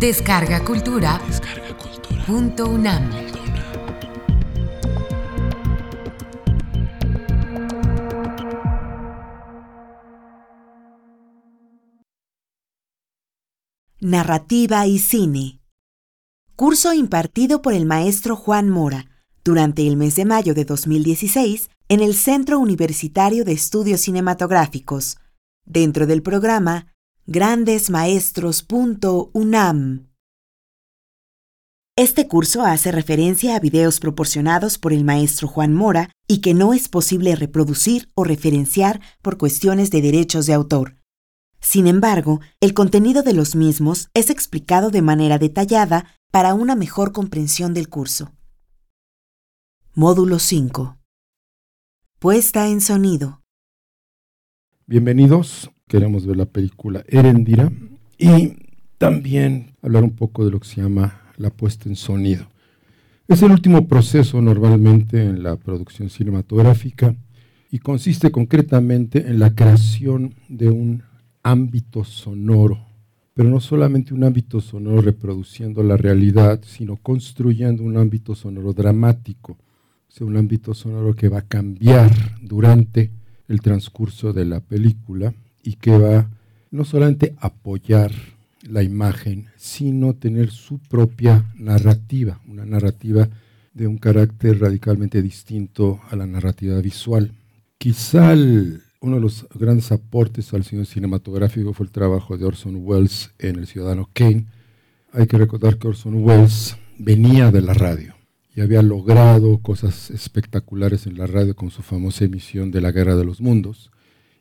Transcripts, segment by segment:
Descarga Cultura. Punto UNAM. Narrativa y Cine. Curso impartido por el maestro Juan Mora durante el mes de mayo de 2016 en el Centro Universitario de Estudios Cinematográficos, dentro del programa grandesmaestros.unam. Este curso hace referencia a videos proporcionados por el maestro Juan Mora y que no es posible reproducir o referenciar por cuestiones de derechos de autor. Sin embargo, el contenido de los mismos es explicado de manera detallada para una mejor comprensión del curso. Módulo 5. Puesta en sonido. Bienvenidos. Queremos ver la película Erendira y también hablar un poco de lo que se llama la puesta en sonido. Es el último proceso normalmente en la producción cinematográfica y consiste concretamente en la creación de un ámbito sonoro, pero no solamente un ámbito sonoro reproduciendo la realidad, sino construyendo un ámbito sonoro dramático, o sea, un ámbito sonoro que va a cambiar durante el transcurso de la película y que va no solamente apoyar la imagen, sino tener su propia narrativa, una narrativa de un carácter radicalmente distinto a la narrativa visual. Quizá uno de los grandes aportes al cine cinematográfico fue el trabajo de Orson Welles en El Ciudadano Kane. Hay que recordar que Orson Welles venía de la radio y había logrado cosas espectaculares en la radio con su famosa emisión de La Guerra de los Mundos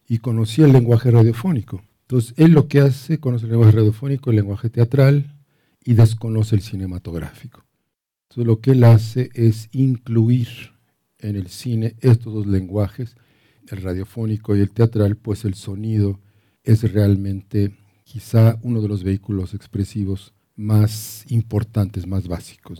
y conocía el lenguaje radiofónico. Entonces, él lo que hace, conoce el lenguaje radiofónico, el lenguaje teatral y desconoce el cinematográfico. Entonces, lo que él hace es incluir en el cine estos dos lenguajes el radiofónico y el teatral, pues el sonido es realmente quizá uno de los vehículos expresivos más importantes, más básicos.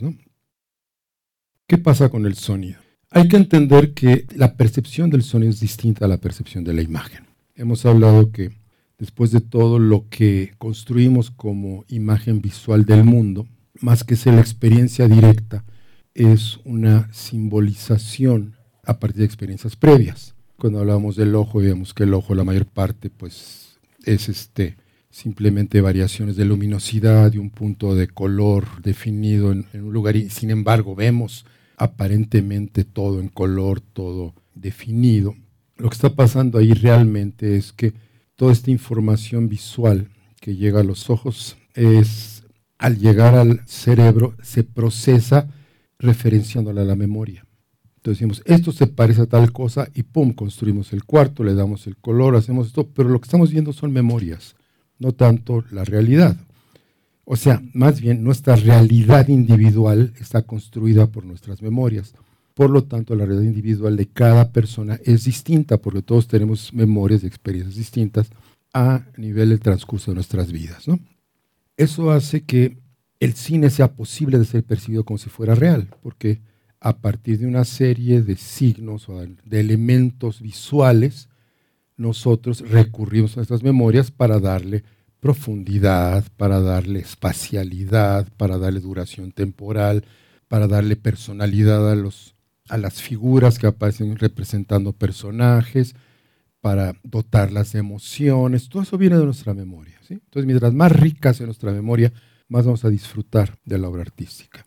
¿Qué pasa con el sonido? Hay que entender que la percepción del sonido es distinta a la percepción de la imagen. Hemos hablado que después de todo lo que construimos como imagen visual del mundo, más que ser la experiencia directa, es una simbolización a partir de experiencias previas. Cuando hablamos del ojo, vemos que el ojo, la mayor parte, pues es este, simplemente variaciones de luminosidad y un punto de color definido en, en un lugar y sin embargo vemos aparentemente todo en color, todo definido. Lo que está pasando ahí realmente es que toda esta información visual que llega a los ojos es, al llegar al cerebro, se procesa referenciándola a la memoria. Entonces decimos, esto se parece a tal cosa y pum, construimos el cuarto, le damos el color, hacemos esto, pero lo que estamos viendo son memorias, no tanto la realidad. O sea, más bien nuestra realidad individual está construida por nuestras memorias. Por lo tanto, la realidad individual de cada persona es distinta, porque todos tenemos memorias y experiencias distintas a nivel del transcurso de nuestras vidas. Eso hace que el cine sea posible de ser percibido como si fuera real, porque a partir de una serie de signos o de elementos visuales, nosotros recurrimos a nuestras memorias para darle profundidad, para darle espacialidad, para darle duración temporal, para darle personalidad a, los, a las figuras que aparecen representando personajes, para dotarlas de emociones. Todo eso viene de nuestra memoria. Entonces, mientras más rica sea nuestra memoria, más vamos a disfrutar de la obra artística.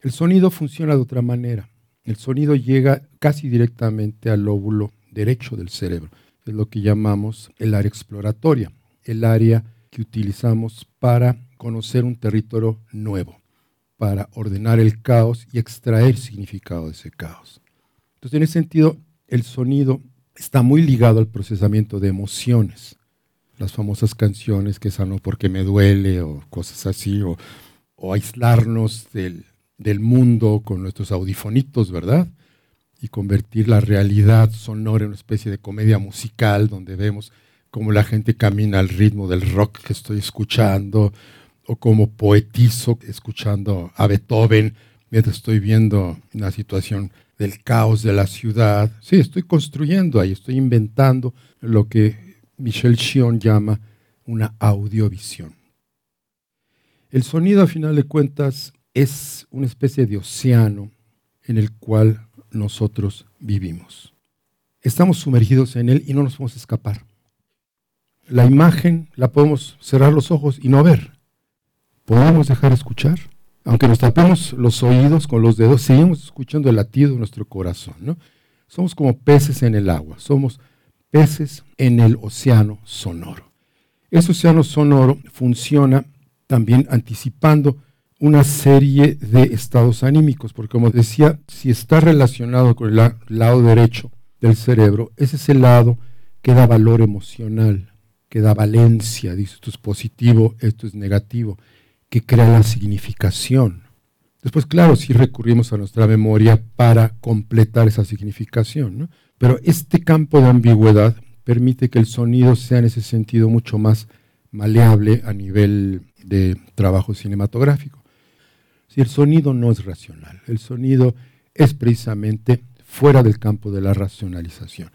El sonido funciona de otra manera. El sonido llega casi directamente al lóbulo derecho del cerebro. Es lo que llamamos el área exploratoria, el área que utilizamos para conocer un territorio nuevo, para ordenar el caos y extraer significado de ese caos. Entonces, en ese sentido, el sonido está muy ligado al procesamiento de emociones. Las famosas canciones que sano porque me duele o cosas así, o, o aislarnos del, del mundo con nuestros audifonitos, ¿verdad? Y convertir la realidad sonora en una especie de comedia musical donde vemos cómo la gente camina al ritmo del rock que estoy escuchando, o como poetizo escuchando a Beethoven mientras estoy viendo una situación del caos de la ciudad. Sí, estoy construyendo ahí, estoy inventando lo que Michel Chion llama una audiovisión. El sonido, a final de cuentas, es una especie de océano en el cual nosotros vivimos. Estamos sumergidos en él y no nos podemos escapar. La imagen la podemos cerrar los ojos y no ver. Podemos dejar escuchar. Aunque nos tapemos los oídos con los dedos, seguimos escuchando el latido de nuestro corazón. ¿no? Somos como peces en el agua, somos peces en el océano sonoro. Ese océano sonoro funciona también anticipando una serie de estados anímicos, porque como decía, si está relacionado con el lado derecho del cerebro, ese es el lado que da valor emocional, que da valencia, dice esto es positivo, esto es negativo, que crea la significación. Después, claro, sí recurrimos a nuestra memoria para completar esa significación, pero este campo de ambigüedad permite que el sonido sea en ese sentido mucho más maleable a nivel de trabajo cinematográfico. Si el sonido no es racional, el sonido es precisamente fuera del campo de la racionalización.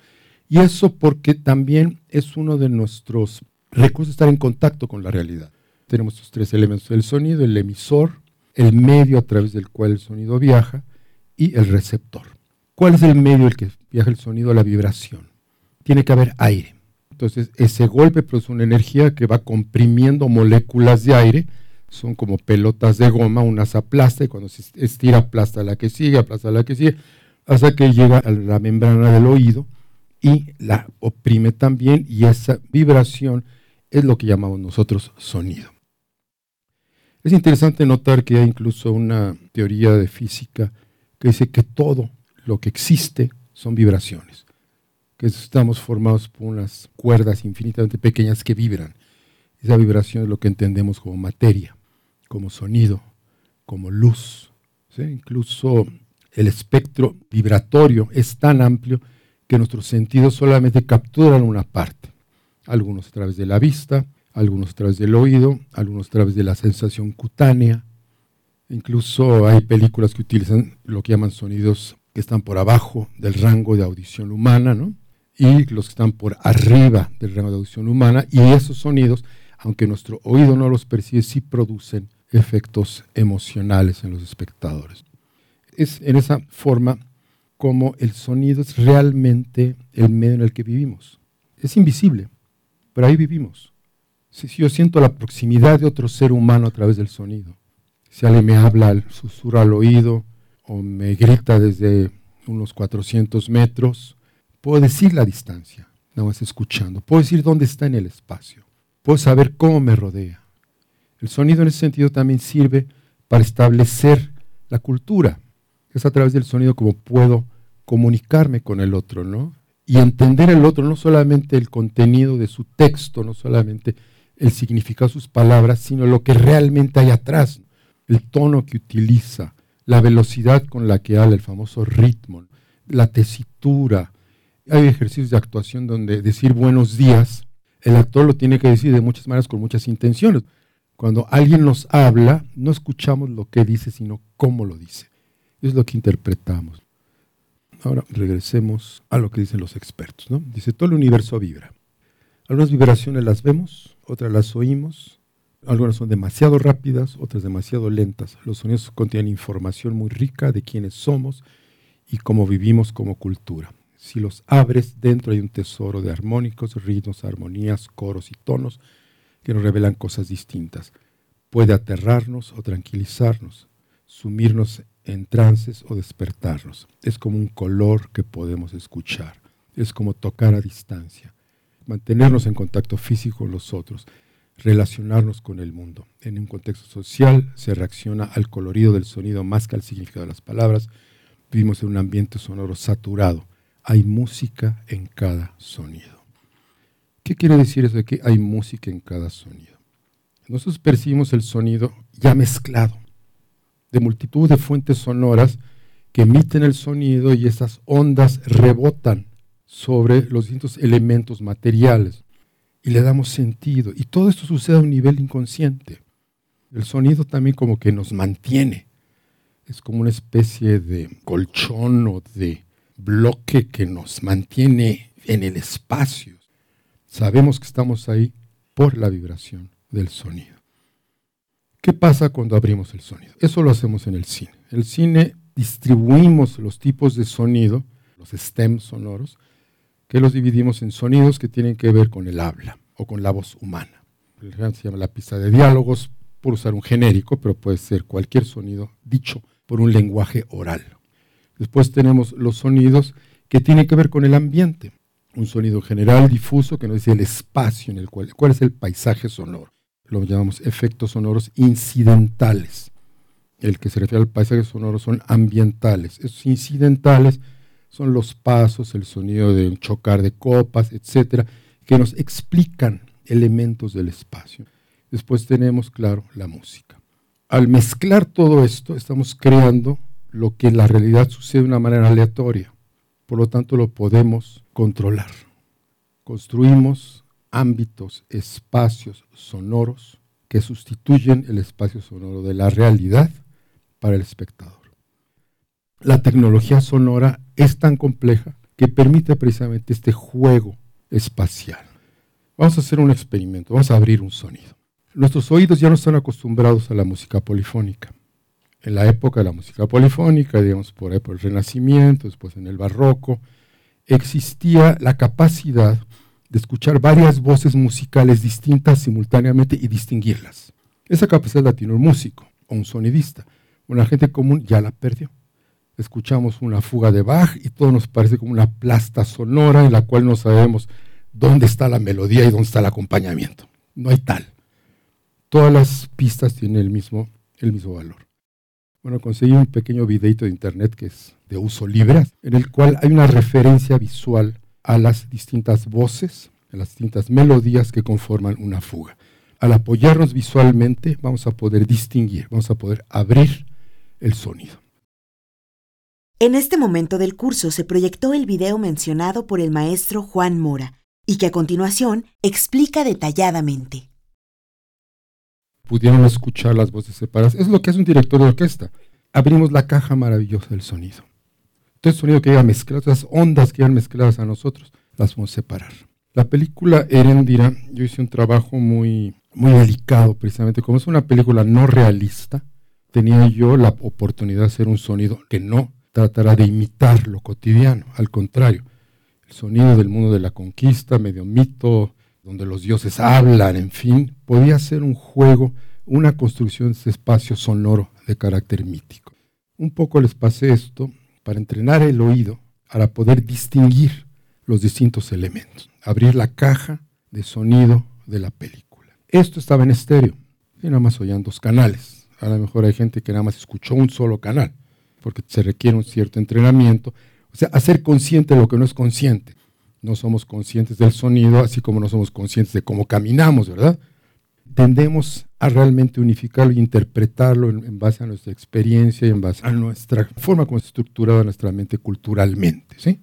Y eso porque también es uno de nuestros recursos estar en contacto con la realidad. Tenemos estos tres elementos, el sonido, el emisor, el medio a través del cual el sonido viaja y el receptor. ¿Cuál es el medio el que viaja el sonido? La vibración. Tiene que haber aire. Entonces, ese golpe produce una energía que va comprimiendo moléculas de aire, son como pelotas de goma, unas aplasta y cuando se estira aplasta la que sigue, aplasta la que sigue, hasta que llega a la membrana del oído y la oprime también y esa vibración es lo que llamamos nosotros sonido. Es interesante notar que hay incluso una teoría de física que dice que todo lo que existe son vibraciones, que estamos formados por unas cuerdas infinitamente pequeñas que vibran. Esa vibración es lo que entendemos como materia, como sonido, como luz. Incluso el espectro vibratorio es tan amplio que nuestros sentidos solamente capturan una parte, algunos a través de la vista, algunos a través del oído, algunos a través de la sensación cutánea. Incluso hay películas que utilizan lo que llaman sonidos que están por abajo del rango de audición humana, ¿no? y los que están por arriba del rango de audición humana, y esos sonidos, aunque nuestro oído no los percibe, sí producen efectos emocionales en los espectadores. Es en esa forma como el sonido es realmente el medio en el que vivimos. Es invisible, pero ahí vivimos. Si, yo siento la proximidad de otro ser humano a través del sonido, si alguien me habla, susurra al oído o me grita desde unos 400 metros, puedo decir la distancia, nada más escuchando. Puedo decir dónde está en el espacio. Puedo saber cómo me rodea. El sonido en ese sentido también sirve para establecer la cultura es a través del sonido como puedo comunicarme con el otro, ¿no? Y entender el otro, no solamente el contenido de su texto, no solamente el significado de sus palabras, sino lo que realmente hay atrás, el tono que utiliza, la velocidad con la que habla, el famoso ritmo, la tesitura. Hay ejercicios de actuación donde decir buenos días, el actor lo tiene que decir de muchas maneras con muchas intenciones. Cuando alguien nos habla, no escuchamos lo que dice, sino cómo lo dice. Es lo que interpretamos. Ahora regresemos a lo que dicen los expertos. ¿no? Dice, todo el universo vibra. Algunas vibraciones las vemos, otras las oímos, algunas son demasiado rápidas, otras demasiado lentas. Los sonidos contienen información muy rica de quiénes somos y cómo vivimos como cultura. Si los abres, dentro hay un tesoro de armónicos, ritmos, armonías, coros y tonos que nos revelan cosas distintas. Puede aterrarnos o tranquilizarnos, sumirnos en trances o despertarnos. Es como un color que podemos escuchar. Es como tocar a distancia. Mantenernos en contacto físico con los otros. Relacionarnos con el mundo. En un contexto social se reacciona al colorido del sonido más que al significado de las palabras. Vivimos en un ambiente sonoro saturado. Hay música en cada sonido. ¿Qué quiere decir eso de que hay música en cada sonido? Nosotros percibimos el sonido ya mezclado de multitud de fuentes sonoras que emiten el sonido y esas ondas rebotan sobre los distintos elementos materiales y le damos sentido. Y todo esto sucede a un nivel inconsciente. El sonido también como que nos mantiene. Es como una especie de colchón o de bloque que nos mantiene en el espacio. Sabemos que estamos ahí por la vibración del sonido. ¿Qué pasa cuando abrimos el sonido? Eso lo hacemos en el cine. En el cine distribuimos los tipos de sonido, los stems sonoros, que los dividimos en sonidos que tienen que ver con el habla o con la voz humana. Se llama la pista de diálogos, por usar un genérico, pero puede ser cualquier sonido dicho por un lenguaje oral. Después tenemos los sonidos que tienen que ver con el ambiente. Un sonido general, difuso, que nos dice el espacio en el cual, cuál es el paisaje sonoro. Lo llamamos efectos sonoros incidentales. El que se refiere al paisaje sonoro son ambientales. Esos incidentales son los pasos, el sonido de un chocar de copas, etcétera, que nos explican elementos del espacio. Después tenemos, claro, la música. Al mezclar todo esto, estamos creando lo que en la realidad sucede de una manera aleatoria. Por lo tanto, lo podemos controlar. Construimos ámbitos, espacios sonoros que sustituyen el espacio sonoro de la realidad para el espectador. La tecnología sonora es tan compleja que permite precisamente este juego espacial. Vamos a hacer un experimento, vamos a abrir un sonido. Nuestros oídos ya no están acostumbrados a la música polifónica. En la época de la música polifónica, digamos por ahí por el Renacimiento, después en el Barroco, existía la capacidad de escuchar varias voces musicales distintas simultáneamente y distinguirlas. Esa capacidad la tiene un músico o un sonidista. Una gente común ya la perdió. Escuchamos una fuga de Bach y todo nos parece como una plasta sonora en la cual no sabemos dónde está la melodía y dónde está el acompañamiento. No hay tal todas las pistas tienen el mismo, el mismo valor. Bueno, conseguí un pequeño videito de internet que es de uso libre, en el cual hay una referencia visual a las distintas voces, a las distintas melodías que conforman una fuga. Al apoyarnos visualmente vamos a poder distinguir, vamos a poder abrir el sonido. En este momento del curso se proyectó el video mencionado por el maestro Juan Mora y que a continuación explica detalladamente pudieron escuchar las voces separadas. Es lo que hace un director de orquesta. Abrimos la caja maravillosa del sonido. Todo el sonido que llega mezclado, las ondas que llegan mezcladas a nosotros, las vamos a separar. La película Erendira, yo hice un trabajo muy, muy delicado precisamente. Como es una película no realista, tenía yo la oportunidad de hacer un sonido que no tratará de imitar lo cotidiano, al contrario, el sonido del mundo de la conquista, medio mito, donde los dioses hablan, en fin, podía ser un juego, una construcción de ese espacio sonoro de carácter mítico. Un poco les pasé esto para entrenar el oído, para poder distinguir los distintos elementos, abrir la caja de sonido de la película. Esto estaba en estéreo, y nada más oían dos canales. A lo mejor hay gente que nada más escuchó un solo canal, porque se requiere un cierto entrenamiento, o sea, hacer consciente lo que no es consciente no somos conscientes del sonido, así como no somos conscientes de cómo caminamos, ¿verdad? Tendemos a realmente unificarlo e interpretarlo en, base a nuestra experiencia y en base a nuestra forma como está estructurada nuestra mente culturalmente, ¿sí?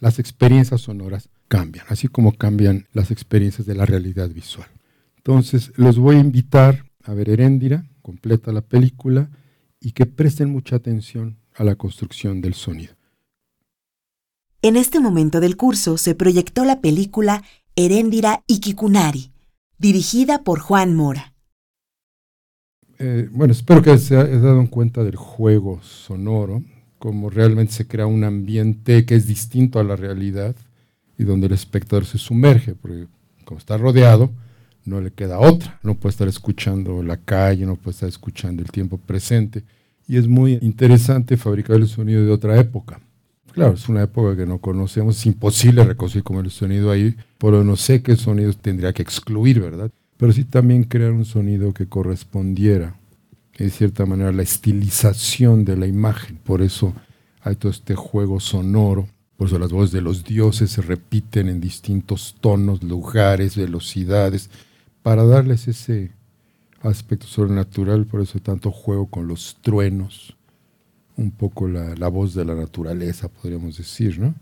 Las experiencias sonoras cambian, así como cambian las experiencias de la realidad visual. Entonces, los voy a invitar a ver Heréndira, completa la película, y que presten mucha atención a la construcción del sonido. En este momento del curso se proyectó la película Heréndira Ikikunari, dirigida por Juan Mora. Eh, bueno, espero que se haya dado cuenta del juego sonoro, cómo realmente se crea un ambiente que es distinto a la realidad y donde el espectador se sumerge, porque como está rodeado, no le queda otra, no puede estar escuchando la calle, no puede estar escuchando el tiempo presente. Y es muy interesante fabricar el sonido de otra época. Claro, es una época que no conocemos, es imposible reconstruir como el sonido ahí, pero no sé qué sonidos tendría que excluir, ¿verdad? Pero sí también crear un sonido que correspondiera, de cierta manera, la estilización de la imagen. Por eso hay todo este juego sonoro, por eso las voces de los dioses se repiten en distintos tonos, lugares, velocidades, para darles ese aspecto sobrenatural, por eso tanto juego con los truenos, un poco la, voz de la naturaleza, podríamos decir, ¿no?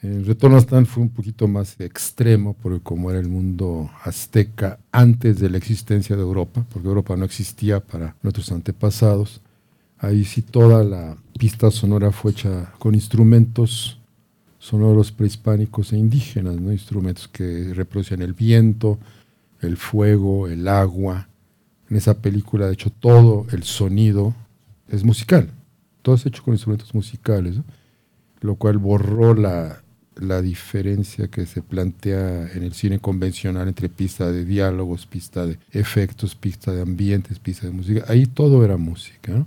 El retorno a fue un poquito más extremo, porque como era el mundo azteca antes de la existencia de Europa, porque Europa no existía para nuestros antepasados, ahí sí toda la pista sonora fue hecha con instrumentos sonoros prehispánicos e indígenas, instrumentos que reproducían el viento, el fuego, el agua, En esa película, de hecho, todo el sonido es musical. Todo es hecho con instrumentos musicales, lo cual borró la, la diferencia que se plantea en el cine convencional entre pista de diálogos, pista de efectos, pista de ambientes, pista de música. Ahí todo era música.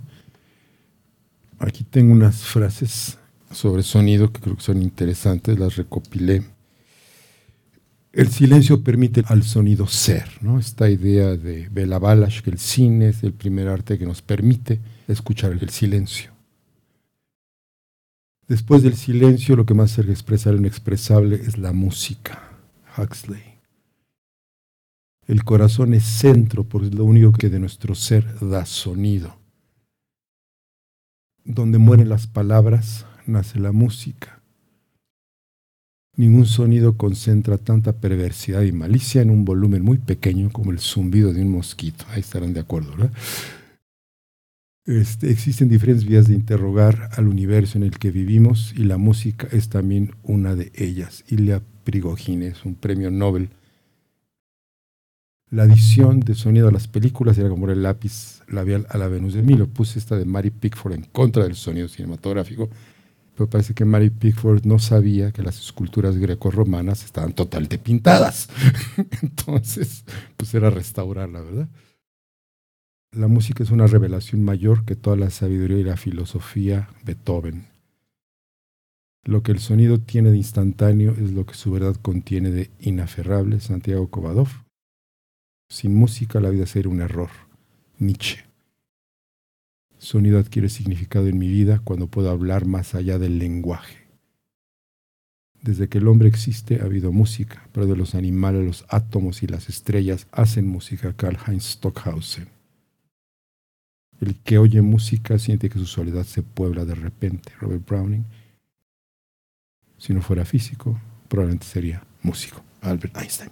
Aquí tengo unas frases sobre sonido que creo que son interesantes, las recopilé. El silencio permite al sonido ser, ¿no? Esta idea de Bela Balash, que el cine es el primer arte que nos permite escuchar el silencio. Después del silencio, lo que más se expresa lo inexpresable es la música. Huxley. El corazón es centro, porque es lo único que de nuestro ser da sonido. Donde mueren las palabras, nace la música. Ningún sonido concentra tanta perversidad y malicia en un volumen muy pequeño como el zumbido de un mosquito. Ahí estarán de acuerdo, ¿verdad? Este, existen diferentes vías de interrogar al universo en el que vivimos y la música es también una de ellas. Ilya Prigogine es un premio Nobel. La adición de sonido a las películas era como el lápiz labial a la Venus de Milo. Puse esta de Mary Pickford en contra del sonido cinematográfico, parece que Mary Pickford no sabía que las esculturas greco-romanas estaban totalmente pintadas. Entonces, pues era restaurarla, ¿verdad? La música es una revelación mayor que toda la sabiduría y la filosofía Beethoven. Lo que el sonido tiene de instantáneo es lo que su verdad contiene de inaferrable Santiago Kovadov. Sin música la vida sería un error. Nietzsche. Sonido adquiere significado en mi vida cuando puedo hablar más allá del lenguaje. Desde que el hombre existe ha habido música, pero de los animales, los átomos y las estrellas hacen música. Karl Heinz Stockhausen. El que oye música siente que su soledad se puebla de repente. Robert Browning. Si no fuera físico, probablemente sería músico. Albert Einstein.